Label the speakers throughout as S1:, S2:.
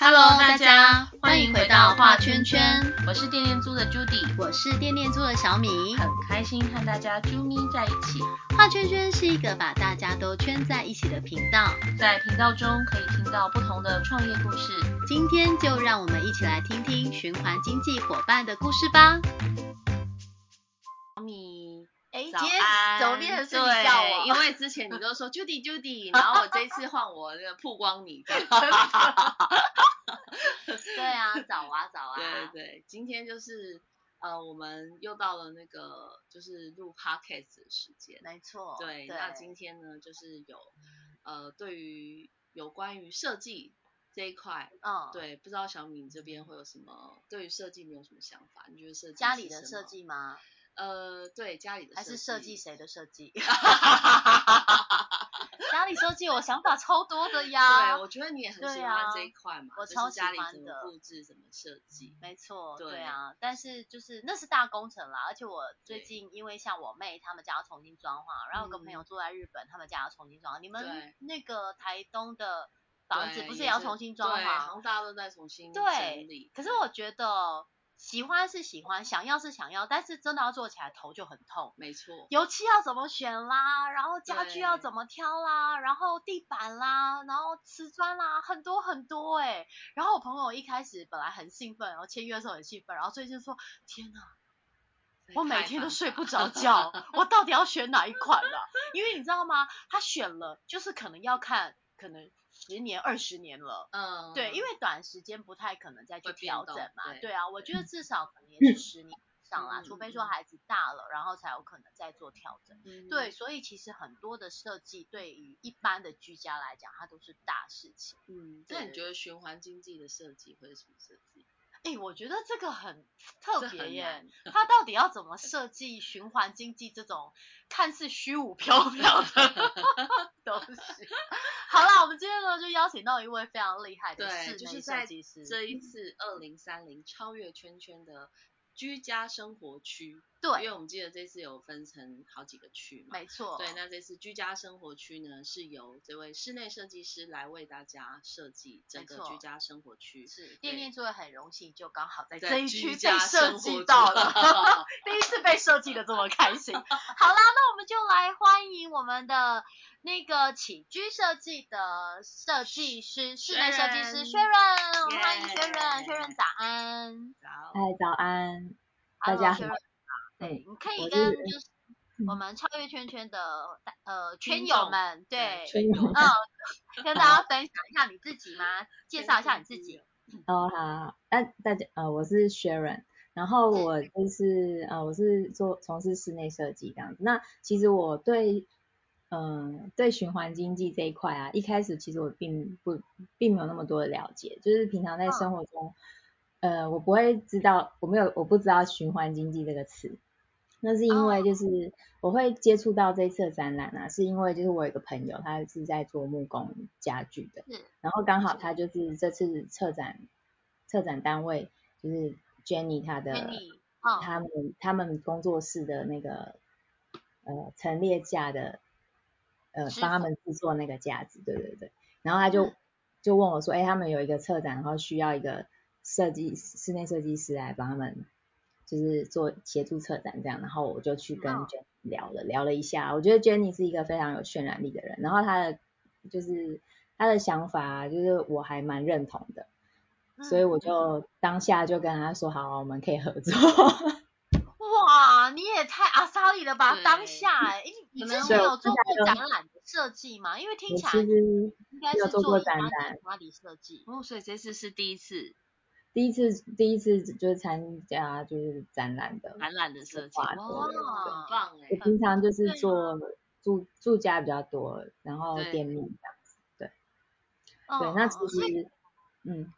S1: Hello，大家欢迎回到画圈圈，
S2: 我是电电租的 Judy，
S1: 我是电电租的小米，
S2: 很开心和大家啾咪在一起。
S1: 画圈圈是一个把大家都圈在一起的频道，
S2: 在频道中可以听到不同的创业故事。
S1: 今天就让我们一起来听听循环经济伙伴的故事吧。
S2: 小米，
S1: 哎，
S2: 早
S1: 今天
S2: 安
S1: 怎么变成是你叫我？
S2: 对，因为之前你都说 Judy Judy，然后我这一次换我那个曝光你，
S1: 对啊，早啊早啊，
S2: 对对，今天就是呃，我们又到了那个就是录 podcast 的时间。
S1: 没错，
S2: 对，那今天呢，就是有呃，对于有关于设计这一块，
S1: 嗯，
S2: 对，不知道小米你这边会有什么对于设计你有什么想法？你觉得设计
S1: 家里的设计吗？
S2: 呃，对，家里的
S1: 还是设计
S2: 计？
S1: 谁的设计？家里设计我想法超多的呀。
S2: 对，我觉得你也很喜欢这一块嘛，就是
S1: 我超喜
S2: 家里怎么
S1: 欢的
S2: 布置、怎么设计。
S1: 没错，
S2: 对
S1: 对啊，但是就是那是大工程啦，而且我最近因为像我妹他们家要重新装潢，然后有个朋友住在日本，他们家要重新装潢。你们那个台东的房子不是也要重新装
S2: 吗，好大家都在重新整
S1: 对
S2: 理。，
S1: 可是我觉得喜欢是喜欢，想要是想要，但是真的要做起来头就很痛。
S2: 没错，
S1: 油漆要怎么选啦，然后家具要怎么挑啦，然后地板啦，然后瓷砖啦，很多很多哎、然后我朋友一开始本来很兴奋，然后签约的时候很兴奋，然后最近说天哪，我每天都睡不着 觉，我到底要选哪一款啊？因为你知道吗？他选了，就是可能要看，可能十年、二十年了。
S2: 嗯，
S1: 对，因为短时间不太可能再去调整嘛。
S2: 对
S1: 对啊，我觉得至少可能也是十年以上啦，
S2: 嗯
S1: 除非说孩子大了，然后才有可能再做调整。
S2: 嗯
S1: 对，，所以其实很多的设计对于一般的居家来讲，它都是大事情。
S2: 嗯，那你觉得循环经济的设计会是什么设计？
S1: 哎，我觉得这个很特别耶
S2: 很难，
S1: 它到底要怎么设计循环经济这种看似虚无缥缈的 东西？好啦，我们今天呢就邀请到一位非常厉害的，室内设计师，
S2: 这一次二零三零超越圈圈的居家生活区，因，为我们记得这次有分成好几个区嘛。
S1: 没错，
S2: 对，那这次居家生活区呢，是由这位室内设计师来为大家设计整个居家生活区。
S1: 是店面做的很荣幸，就刚好在
S2: 在
S1: 这一区被
S2: 居
S1: 设计到了，第一次被设计的这么开心。好啦，那我们就来欢迎我们的那个起居设计的设计师，室内设计师薛润，我们欢迎薛润，
S2: 耶
S1: 薛润早安，
S2: 早
S3: 嗨，早安，大家。
S1: 对，
S3: 嗯
S1: 你可以跟就是
S3: 嗯
S1: 我们超越圈圈的呃圈友们，对，
S2: 圈友
S1: 嗯，跟大家分享一下你自己吗？介绍一下你自己。
S3: 哦，好，那大家呃，我是 Sharon，然后我就是呃，我是做从事室内设计这样子。那其实我对嗯、对循环经济这一块啊，一开始其实我并不并没有那么多的了解，就是平常在生活中，呃，我不会知道，我没有我不知道循环经济这个词。那是因为就是我会接触到这一次的展览啊，是因为就是我有一个朋友，他是在做木工家具的，
S1: 是
S3: 然后刚好他就是这次策展策展单位就是 Jenny 她的他们他们工作室的那个呃陈列架的呃帮他们制作那个架子，对对对，然后他就、
S1: 嗯。
S3: 就问我说，哎，他们有一个策展，然后需要一个设计室内设计师来帮他们。就是做协助策展这样，然后我就去跟
S1: 嗯
S3: Jenny 聊了、聊了一下，我觉得 Jenny 是一个非常有渲染力的人，然后她的就是她的想法啊就是我还蛮认同的，所以我
S1: 嗯
S3: 就当下就跟他说好，我们可以合作。
S1: 哇，你也太阿萨里了吧！当下哎、诶你你之前有做过展览的设计吗？因为听起来应该是
S3: 做展览
S1: 家里设计。
S2: 哦，所以这次是第一次
S3: 第一次第一次就是参加就是展览的，
S2: 展览的设计，
S3: 哇
S2: 很棒哎
S3: 我。平常就是做住住家比较多，然后
S2: 对
S3: 店面这样子，对
S1: 嗯
S3: 对，那
S1: 嗯
S3: 其实嗯，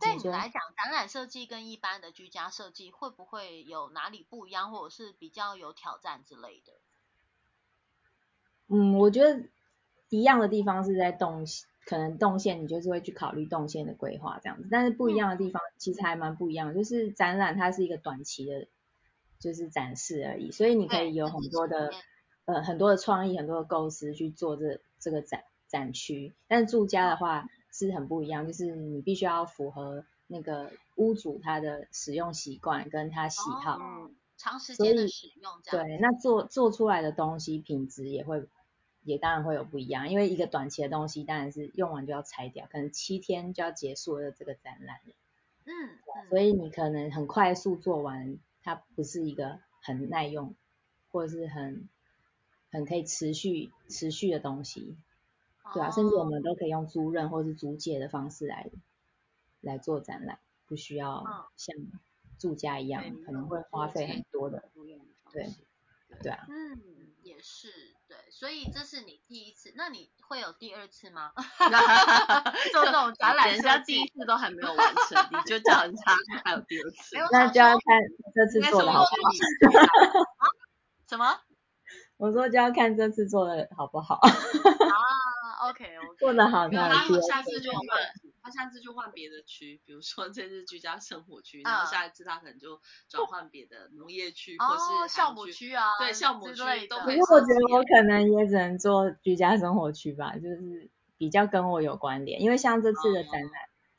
S1: 对来讲，展览设计跟一般的居家设计会不会有哪里不一样，或者是比较有挑战之类的？
S3: 嗯，我觉得一样的地方是在动，可能动线你就是会去考虑动线的规划这样子，但是不一样的地方其实还蛮不一样的，就是展览它是一个短期的，就是展示而已，所以你可以有很多的呃很多的创意，很多的构思去做这这个展展区，但是住家的话是很不一样，就是你必须要符合那个屋主他的使用习惯跟他喜好，
S1: 哦长时间的使用这样。
S3: 对，那做做出来的东西品质也会也当然会有不一样，因为一个短期的东西当然是用完就要拆掉，可能七天就要结束了这个展览了，
S1: 嗯，嗯
S3: 所以你可能很快速做完，它不是一个很耐用或者是很很可以持续持续的东西，对啊，甚至我
S1: 哦
S3: 们都可以用租赁或是租借的方式来来做展览，不需要
S1: 嗯
S3: 像住家一样
S2: 对
S3: 可能会花费很多的，对。对啊，
S1: 嗯，也是对，所以这是你第一次，那你会有第二次吗？做这种展览
S2: 人家第一次都还没有完成，你就叫人家还有第二次。
S3: 那就要看这次做的好不好。
S1: 什么？
S3: 我说就要看这次做的好不好，
S1: 啊？OK OK，
S3: 做的好
S2: 没有，
S3: 才有第二
S2: 他下
S3: 次
S2: 次就换，他下次就换别的区，比如说这是居家生活区，然后
S1: 嗯
S2: 下一次他可能就转换别的农业区，或
S1: 哦，
S2: 是
S1: 项
S2: 目区。
S1: 母区啊，
S2: 对酵母
S1: 之
S2: 区
S1: 类的
S2: 都可以
S3: 我觉得我可能也只能做居家生活区吧，就是比较跟我有关联。因为像这次的展览，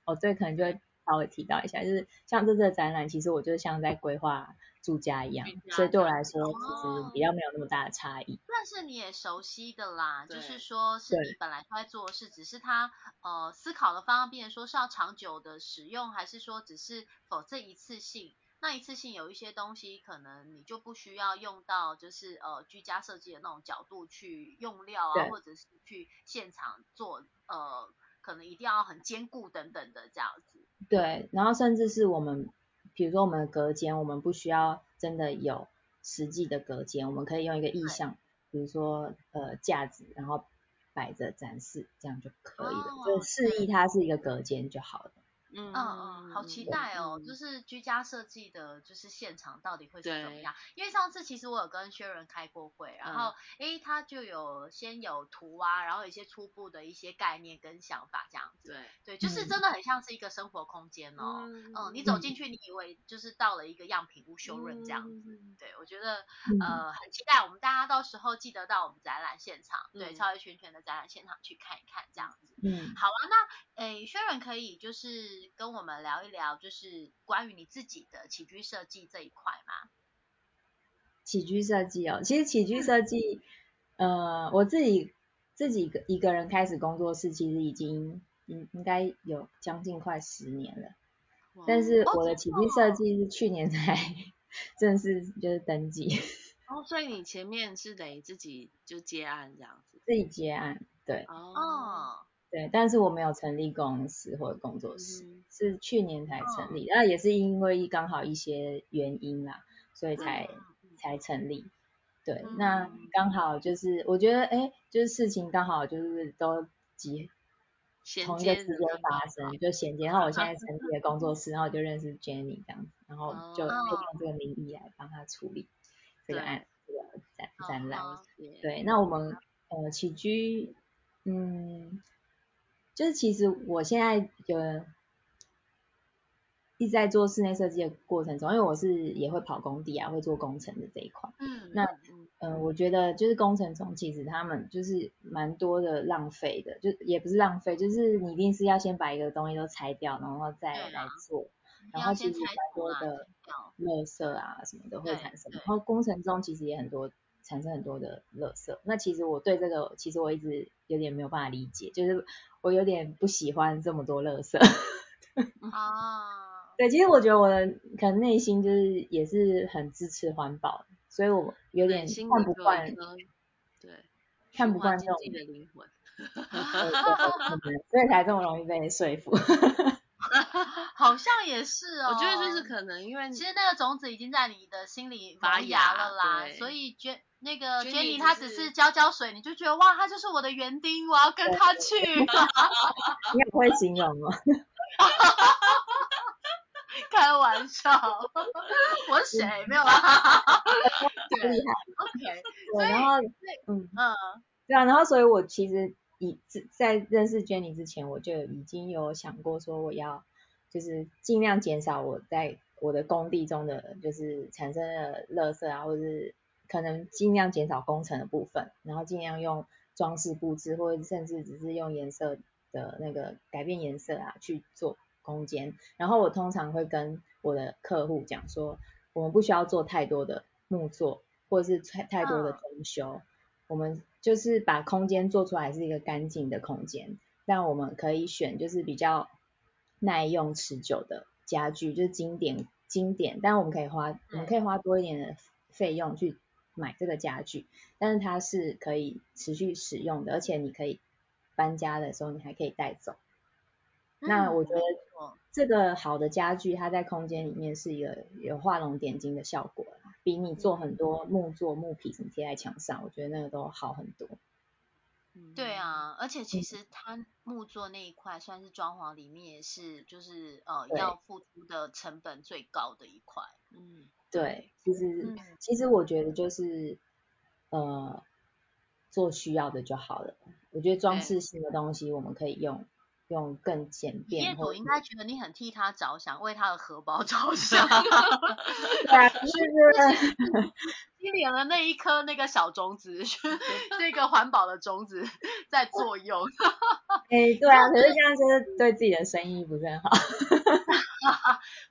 S3: 哦对，可能就会稍微提到一下，就是像这次的展览，其实我就像在规划住家一样所以对我来说
S1: 哦
S3: 其实比较没有那么大的差异。
S1: 但是你也熟悉的啦，就是说是你本来就在做的事，只是他呃思考的方面说是要长久的使用，还是说只是否这一次性？那一次性有一些东西可能你就不需要用到，就是呃居家设计的那种角度去用料啊，或者是去现场做呃可能一定要很坚固等等的这样子。
S3: 对，然后甚至是我们，比如说我们的隔间，我们不需要真的有实际的隔间，我们可以用一个意象，比如说呃架子，然后摆着展示，这样就可以了，
S1: 哦
S3: 就示意它是一个隔间就好了。
S2: 嗯
S1: 嗯嗯，好期待哦！就是居家设计的，就是现场到底会是怎么样？因为上次其实我有跟薛仁开过会，然后诶他就有先有图啊，然后有一些初步的一些概念跟想法这样子。
S2: 对，
S1: 对，就是真的很像是一个生活空间哦。
S2: 嗯
S1: 嗯，你走进去，你以为就是到了一个样品屋修润这样子。
S2: 嗯
S1: 对，我觉得
S3: 嗯
S1: 呃很期待，我们大家到时候记得到我们展览现场，对，
S2: 嗯
S1: 超越圈圈的展览现场去看一看这样子。
S3: 嗯，
S1: 好啊，那诶，薛仁可以就是跟我们聊一聊，就是关于你自己的起居设计这一块吗？
S3: 起居设计哦，其实起居设计，呃，我自己自己一个一个人开始工作室，其实已经应应该有将近快十年了。但是
S1: 哦
S3: 我的起居设计是去年才正式就是登记，
S2: 哦，所以你前面是等于自己就接案这样子。
S3: 自己接案，对
S2: 哦，
S1: 哦，
S3: 对，但是我没有成立公司或者工作室，
S2: 嗯
S3: 是去年才成立，那、也是因为刚好一些原因啦，所以才、
S1: 嗯
S3: 才成立。对，
S1: 嗯
S3: 那刚好就是我觉得，哎，就是事情刚好就是都集同一个时间发生，就衔接。然后我现在成立了工作室，然后我就认识 Jenny 这样子，然后就
S2: 哦
S3: 可以用这个名义来帮他处理这个案这个展展览。
S2: 对，
S3: 那我们呃起居，嗯，就是其实我现在有一直在做室内设计的过程中，因为我是也会跑工地啊，会做工程的这一块。
S1: 嗯，
S3: 那
S2: 嗯
S3: 我觉得就是工程中其实他们就是蛮多的浪费的，就也不是浪费，就是你一定是要先把一个东西都拆掉，然后再来做。然后其实蛮多的
S1: 掉
S3: 垃圾啊什么的会产生，然后工程中其实也很多产生很多的垃圾。那其实我对这个其实我一直有点没有办法理解，就是我有点不喜欢这么多垃圾。
S1: 啊，
S3: 对，其实我觉得我的可能内心就是也是很支持环保，所以我有点看不惯
S2: 对
S3: 看不惯这种
S2: 的灵魂。
S3: 所以才这么容易被说服。
S1: 好像也是哦。
S2: 我觉得就是可能因为
S1: 其实那个种子已经在你的心里
S2: 发
S1: 芽
S2: 芽
S1: 了啦，所以觉那个
S2: Jenny
S1: Jenny
S2: 只
S1: 她只
S2: 是
S1: 是浇浇水，你就觉得哇，她就是我的园丁，我要跟她去。
S3: 你很会形容哦。
S1: 开玩笑，我是谁？没有啊。对
S3: 厉害。
S1: ，OK，
S3: 对，然后嗯，
S1: 嗯
S3: 对啊，然后所以我其实以在认识 Jenny 之前，我就已经有想过说我要就是尽量减少我在我的工地中的就是产生的垃圾啊，或者是可能尽量减少工程的部分，然后尽量用装饰布置，或者甚至只是用颜色的那个改变颜色啊去做空间。然后我通常会跟我的客户讲说，我们不需要做太多的木作，或者是太太多的装修，我们就是把空间做出来是一个干净的空间。但我们可以选就是比较耐用持久的家具，就是经典经典，但我们可以花我们可以花多一点的费用去。买这个家具，但是它是可以持续使用的，而且你可以搬家的时候你还可以带走。那我觉得这个好的家具，它在空间里面是一个有画龙点睛的效果比你做很多木作木皮什么贴在墙上，我觉得那个都好很多。
S1: 对啊，而且其实它木作那一块算是装潢里面也是就是呃要付出的成本最高的一块。
S3: 嗯。对，其实其实我觉得就是呃做需要的就好了。我觉得装饰性的东西我们可以用用更简便。
S1: 业主应该觉得你很替他着想，为他的荷包 着想。
S3: 对啊，是不是？
S1: 你点了那一颗那个小种子，那个环保的种子 在作用。
S3: 哎，对啊，可是这样就是对自己的生意不是很好。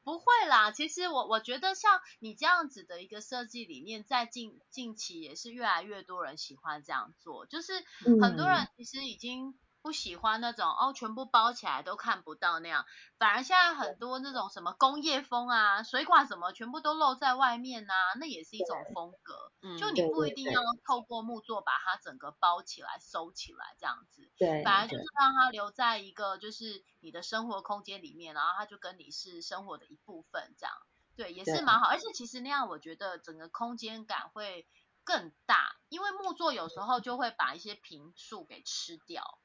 S1: 不会啦，其实我我觉得像你这样子的一个设计理念，在近近期也是越来越多人喜欢这样做，就是很多人其实已经。不喜欢那种哦，全部包起来都看不到那样，反而现在很多那种什么工业风啊，水管什么全部都露在外面呐，那也是一种风格。嗯，就你不一定要透过木作把它整个包起来、收起来这样子。
S3: 对，
S1: 反而就是让它留在一个就是你的生活空间里面，然后它就跟你是生活的一部分这样。对，也是蛮好。而且其实那样我觉得整个空间感会更大，因为木作有时候就会把一些平数给吃掉。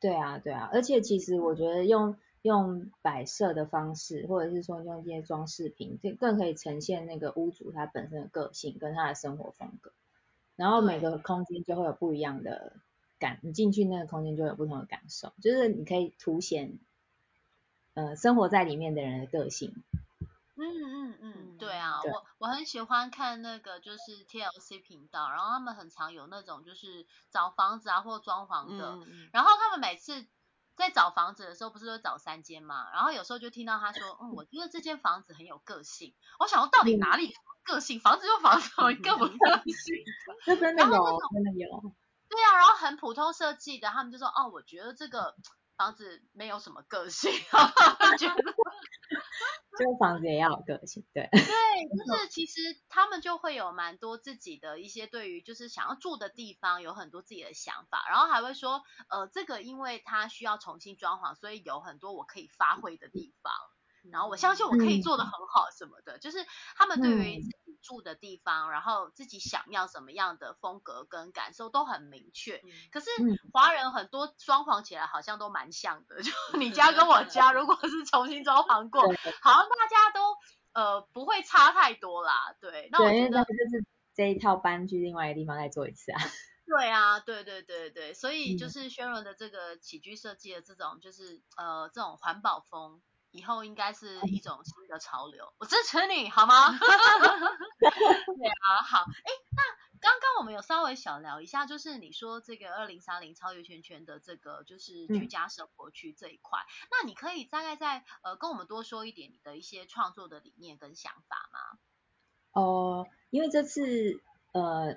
S3: 对啊，对啊，而且其实我觉得用用摆设的方式，或者是说用一些装饰品，这更可以呈现那个屋主他本身的个性跟他的生活风格。然后每个空间就会有不一样的感，你进去那个空间就有不同的感受，就是你可以凸显呃生活在里面的人的个性。
S1: 嗯嗯嗯，对啊，我我很喜欢看那个就是 TLC 频道，然后他们很常有那种就是找房子啊或装潢的，然后他们每次在找房子的时候不是都找三间嘛，然后有时候就听到他说，嗯，我觉得这间房子很有个性，我想说到底哪里个性？房子就房子，更不个性。
S3: 这真的有，真的有。
S1: 对啊，然后很普通设计的，他们就说，哦，我觉得这个房子没有什么个性，觉得。
S3: 这个房子也要有个性，对。
S1: 对，就是其实他们就会有蛮多自己的一些对于就是想要住的地方有很多自己的想法，然后还会说，呃，这个因为它需要重新装潢，所以有很多我可以发挥的地方。然后我相信我可以做的很好什么的，就是他们对于自己住的地方，然后自己想要什么样的风格跟感受都很明确。可是华人很多装潢起来好像都蛮像的，就你家跟我家如果是重新装潢过，好像大家都呃不会差太多啦。对，那我觉得
S3: 就是这一套搬去另外一个地方再做一次啊。
S1: 对啊，对对对对，所以就是轩伦的这个起居设计的这种就是呃这种环保风。以后应该是一种新的潮流，我支持你好吗？对啊，好，哎，那刚刚我们有稍微小聊一下，就是你说这个二零三零超越圈圈的这个就是居家生活区这一块，那你可以大概在呃跟我们多说一点你的一些创作的理念跟想法吗？
S3: 哦，因为这次呃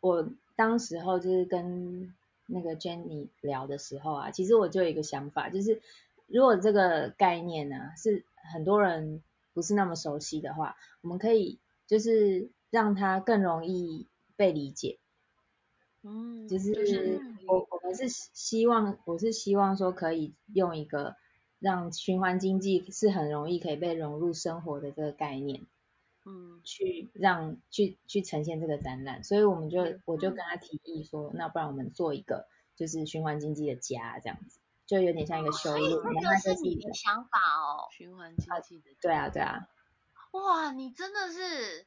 S3: 我当时候就是跟那个 Jenny 聊的时候啊，其实我就有一个想法，就是。如果这个概念呢是很多人不是那么熟悉的话，我们可以就是让它更容易被理解。嗯，就是我我们是希望，我是希望说可以用一个让循环经济是很容易可以被融入生活的这个概念，嗯，去让去去呈现这个展览。所以我们就我就跟他提议说，那不然我们做一个就是循环经济的家这样子。就有点像一个修路，
S1: 那个是你的想法哦，
S2: 循环经济的。
S3: 对啊，对啊。
S1: 哇，你真的是，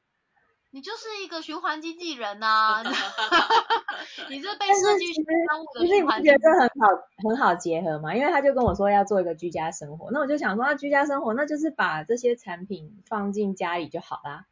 S1: 你就是一个循环经纪人呐！你是被设计师耽误的循环。
S3: 觉得很好，很好结合嘛？因为他就跟我说要做一个居家生活，那我就想说，那居家生活那就是把这些产品放进家里就好啦。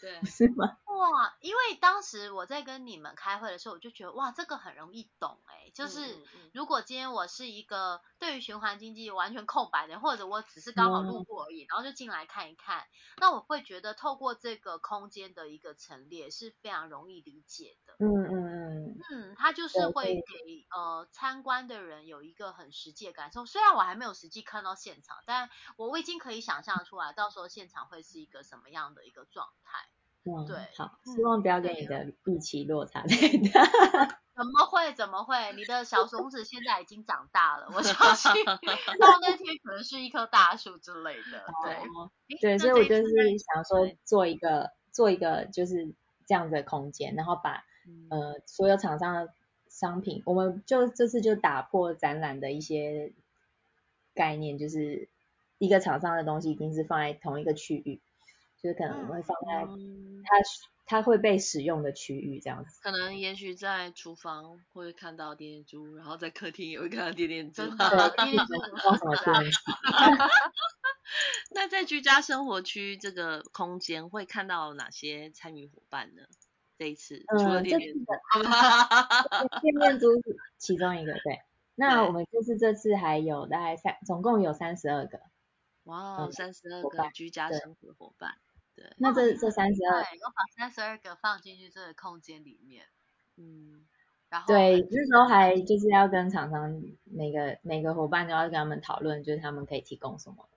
S2: 对，
S3: 是吗？
S1: 哇，因为当时我在跟你们开会的时候，我就觉得哇，这个很容易懂哎，就是如果今天我是一个对于循环经济完全空白的，或者我只是刚好路过而已，然后就进来看一看，那我会觉得透过这个空间的一个陈列是非常容易理解的。
S3: 嗯嗯嗯。
S1: 嗯，它就是会给呃参观的人有一个很实际的感受。虽然我还没有实际看到现场，但我已经可以想象出来，到时候现场会是一个什么样的一个状态。
S3: 嗯，
S1: 对，
S3: 好，希望不要跟你的预期落差太大。
S1: 怎么会？怎么会？你的小松子现在已经长大了，我相信 到那天可能是一棵大树之类的。对，
S3: 对，所以我就是想说做一个做一个就是这样的空间，然后把呃所有厂商的商品，我们就这次就打破展览的一些概念，就是一个厂商的东西一定是放在同一个区域。就是可能会放在它它会被使用的区域这样子。
S2: 可能也许在厨房会看到点点猪，然后在客厅也会看到点点猪。
S1: 对，点点猪
S3: 放什么东西？
S2: 那在居家生活区这个空间会看到哪些参与伙伴呢？这一次除了点点猪，
S3: 点点猪是其中一个。对，那我们就是这次还有大概三，总共有三十二个。
S2: 哇，三十二个居家生活伙伴。对，
S3: 那这这三十二，
S1: 我把三十二个放进去这个空间里面，
S2: 嗯，
S1: 然后
S3: 对，那时候还就是要跟厂商每个每个伙伴都要跟他们讨论，就是他们可以提供什么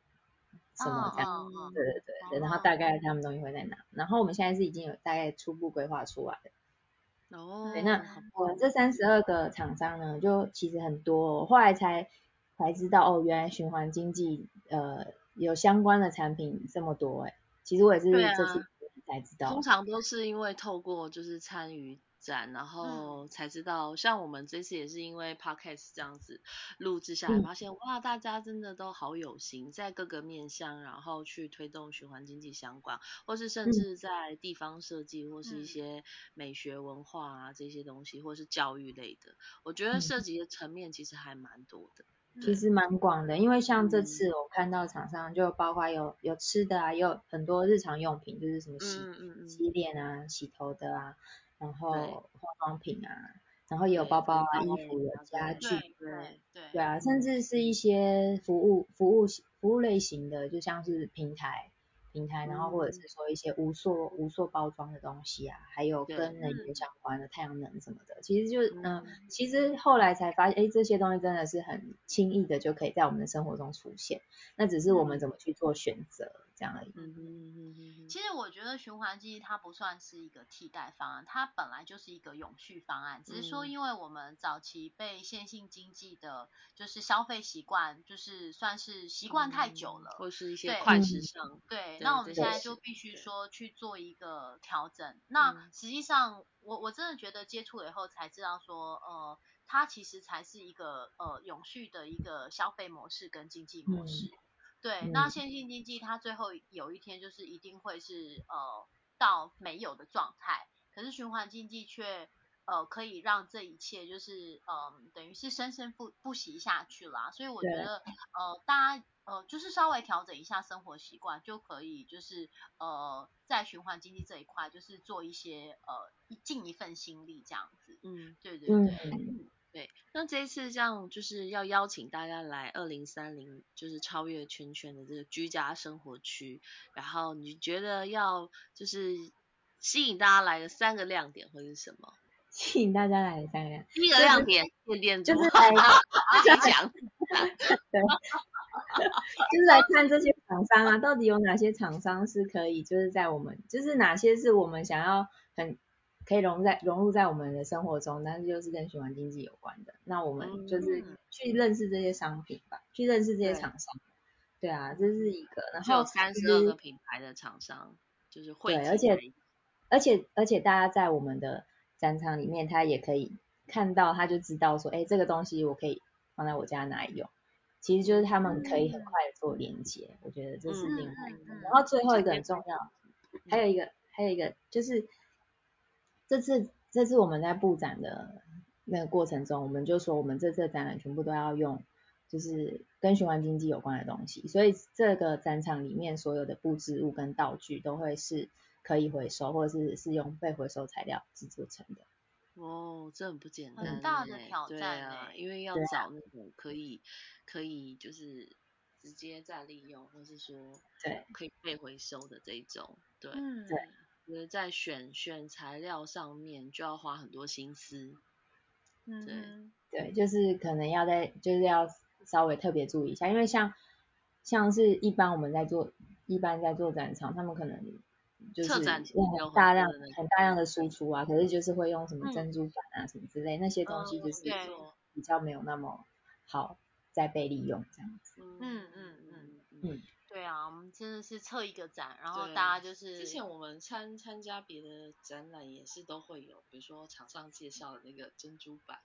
S3: 什么这样，对对对对，然后大概他们东西会在哪，然后我们现在是已经有大概初步规划出来
S2: 的，哦，
S3: 对，那我这三十二个厂商呢，就其实很多，后来才才知道哦，原来循环经济呃有相关的产品这么多哎。其实我也是这次才知道，
S2: 通常都是因为透过就是参与展，然后才知道。像我们这次也是因为 podcast 这样子录制下来，发现哇，大家真的都好有心，在各个面向，然后去推动循环经济相关，或是甚至在地方设计或是一些美学文化啊这些东西，或是教育类的，我觉得涉及的层面其实还蛮多的。
S3: 其实蛮广的，因为像这次我看到厂商就包括有有吃的啊，也有很多日常用品，就是什么洗洗脸啊、洗头的啊，然后化妆品啊，然后也有包包啊、衣服、有家具，
S1: 对对
S3: 对。啊，甚至是一些服务服务服务类型的，就像是平台。平台，然后或者是说一些无塑无塑包装的东西啊，还有跟能源相关的太阳能什么的，其实就嗯，其实后来才发现，哎，这些东西真的是很轻易的就可以在我们的生活中出现，那只是我们怎么去做选择这样而已。
S2: 嗯嗯嗯嗯
S1: 其实我觉得循环经济它不算是一个替代方案，它本来就是一个永续方案，只是说因为我们早期被线性经济的，就是消费习惯，就是算是习惯太久了，
S2: 或是一些快时尚，
S1: 对。那我们现在就必须说去做一个调整。那实际上，我我真的觉得接触了以后才知道说，呃，它其实才是一个呃永续的一个消费模式跟经济模式。对，那线性经济它最后有一天就是一定会是呃到没有的状态，可是循环经济却呃可以让这一切就是嗯等于是生生不不息下去啦。所以我觉得呃大家。呃，就是稍微调整一下生活习惯，就可以就是呃，在循环经济这一块，就是做一些呃尽一份心力这样子。
S2: 嗯，
S1: 对对对，
S2: 对。那这一次这样就是要邀请大家来二零三零，就是超越圈圈的这个居家生活区。然后你觉得要就是吸引大家来的三个亮点会是什么？
S3: 吸引大家来的三个亮点，
S2: 第一个亮点，点点
S3: 就是来
S2: 讲，
S3: 对。就是来看这些厂商啊，到底有哪些厂商是可以，就是在我们，就是哪些是我们想要很可以融在融入在我们的生活中，但是又是跟循环经济有关的，那我们就是去认识这些商品吧，去认识这些厂商。对啊，这是一个。然后
S2: 三十二个品牌的厂商，就是会
S3: 对，而且而且而且大家在我们的展场里面，他也可以看到，他就知道说，哎，这个东西我可以放在我家哪里用。其实就是他们可以很快的做连接，我觉得这是另外一个。然后最后一个很重要，还有一个还有一个就是这次这次我们在布展的那个过程中，我们就说我们这次展览全部都要用就是跟循环经济有关的东西，所以这个展场里面所有的布置物跟道具都会是可以回收，或者是是用被回收材料制作成的。
S2: 哦，这很不简单，
S1: 很大的挑战
S2: 对啊，因为要找那种可以可以就是直接再利用，或是说
S3: 对。
S2: 可以被回收的这一种，对，
S1: 嗯，
S3: 对。
S2: 觉得在选选材料上面就要花很多心思，
S1: 嗯，
S3: 对，就是可能要在就是要稍微特别注意一下，因为像像是一般我们在做一般在做展场，他们可能就是大量
S2: 的
S3: 很大量的输出啊，可是就是会用什么
S1: 嗯
S3: 珍珠板啊什么之类那些东西，
S2: 嗯
S3: 就是比较没有那么好再被利用这样子。
S2: 嗯
S1: 嗯嗯
S2: 嗯
S3: 嗯
S1: 对啊，我们真的是测一个展，然后大家就是
S2: 之前我们参参加别的展览也是都会有，比如说场上介绍的那个珍珠板，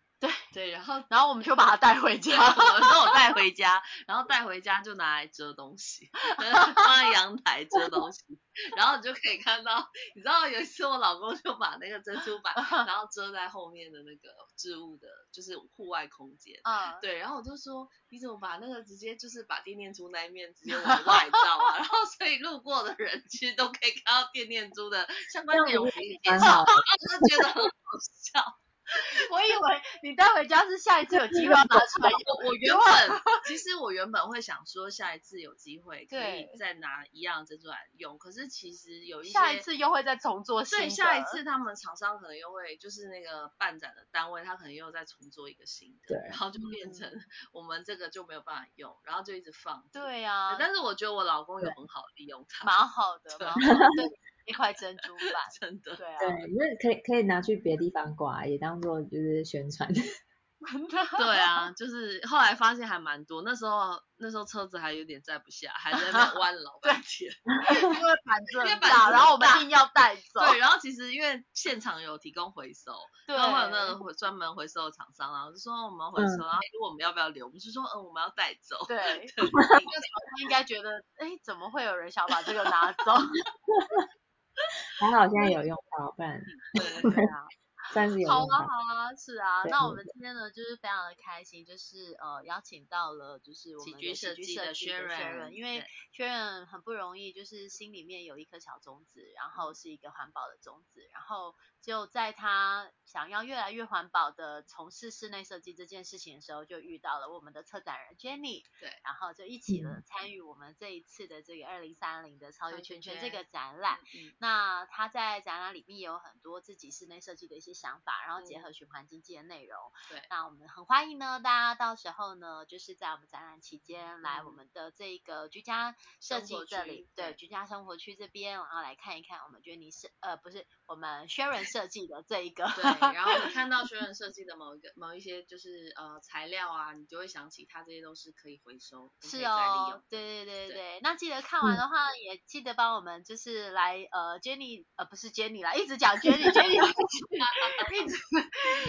S1: 对
S2: 对，然后
S1: 然后我们就把它带回家。
S2: 我们都有带回家，然后带回家就拿来遮东西，放在阳台遮东西，然后你就可以看到，你知道有一次我老公就把那个珍珠板，然后遮在后面的那个置物的，就是户外空间。
S1: 嗯，
S2: 对，然后我就说，你怎么把那个直接就是把电念珠那一面直接往外照啊？然后所以路过的人其实都可以看到电念珠的相关内容我就觉得很好笑。
S1: 我以为你带回家是下一次有机会要拿出来用。
S2: 我。我原本其实我原本会想说下一次有机会可以再拿一样珍珠来用，可是其实有一些
S1: 下一次又会再重做新的。
S2: 对下一次他们厂商可能又会就是那个办展的单位，他可能又再重做一个新的，
S3: 对。
S2: 然后就变成我们这个就没有办法用，然后就一直放着。
S1: 对啊，
S2: 但是我觉得我老公有很好的利用它，
S1: 蛮好的，蛮好的，对，一块珍珠板，
S2: 真的。
S1: 对啊，
S3: 对，那可以可以拿去别的地方挂，也当做就是宣传。
S1: 真的，
S2: 对啊，就是后来发现还蛮多，那时候那时候车子还有点载不下，还在那边弯了老半天。
S1: 因为板子
S2: 因为
S1: 很大，然后我们
S2: 大
S1: 硬要带走。
S2: 对，然后其实因为现场有提供回收，
S1: 对
S2: 然后会有那个回专门回收的厂商，然后就说我们要回收，
S3: 嗯
S2: 然后如果我们要不要留，我们就说嗯我们要带走。
S1: 对，那个厂商应该觉得，哎，怎么会有人想把这个拿走？
S3: 还好现在有用到，不然
S2: 对
S1: 对啊，
S3: 算是有
S1: 好啊，好啊，是啊。那我们今天呢，就是非常的开心，就是呃邀请到了就是我们的
S2: 设
S1: 计
S2: 计的
S1: 设的
S2: Sharon，
S1: 因为
S2: 对
S1: Sharon 很不容易，就是心里面有一颗小种子，然
S2: 嗯
S1: 后是一个环保的种子，然后就在他想要越来越环保的从事室内设计这件事情的时候，就遇到了我们的策展人 Jenny，
S2: 对，
S1: 然后就一起了
S3: 嗯。
S1: 参与我们这一次的这个二零三零的超越
S2: 圈
S1: 圈圈这个展览。
S2: 嗯
S1: 那他在展览里面也有很多自己室内设计的一些想法，然后结
S2: 嗯
S1: 合循环经济的内容。
S2: 对。
S1: 那我们很欢迎呢，大家到时候呢，就是在我们展览期间来
S2: 嗯。
S1: 我们的这个居家设计这里，对，
S2: 对。
S1: 居家生活区这边，然后来看一看我们 Jenny 是呃不是我们 Sharon 设计的这一个，
S2: 对，然后你看到学人设计的某一个 某一些就是呃材料啊，你就会想起它这些都是可以回收，
S1: 是哦
S2: 用，。
S1: 对对对
S2: 对
S1: 对，那记得看完的话，也记得帮我们就是来呃 Jenny 呃不是 Jenny 啦，一直讲 Jenny Jenny，一直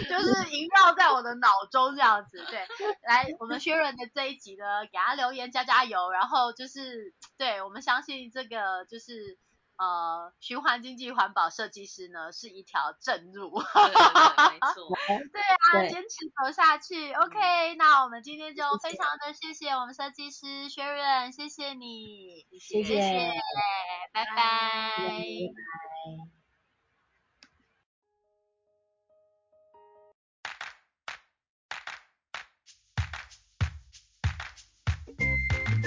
S1: 就是萦绕在我的脑中这样子。对，来我们薛润的这一集呢，给他留言加加油，然后就是对我们相信这个就是。呃，循环经济环保设计师呢是一条正路，
S2: 对对对，没错。
S1: 对啊，坚持走下去。OK，那我们今天就非常的谢谢我们设计师薛润，谢谢你，
S3: 谢
S1: 谢谢，拜
S2: 拜
S1: 拜。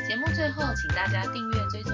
S2: 节目最后，请大家订阅追踪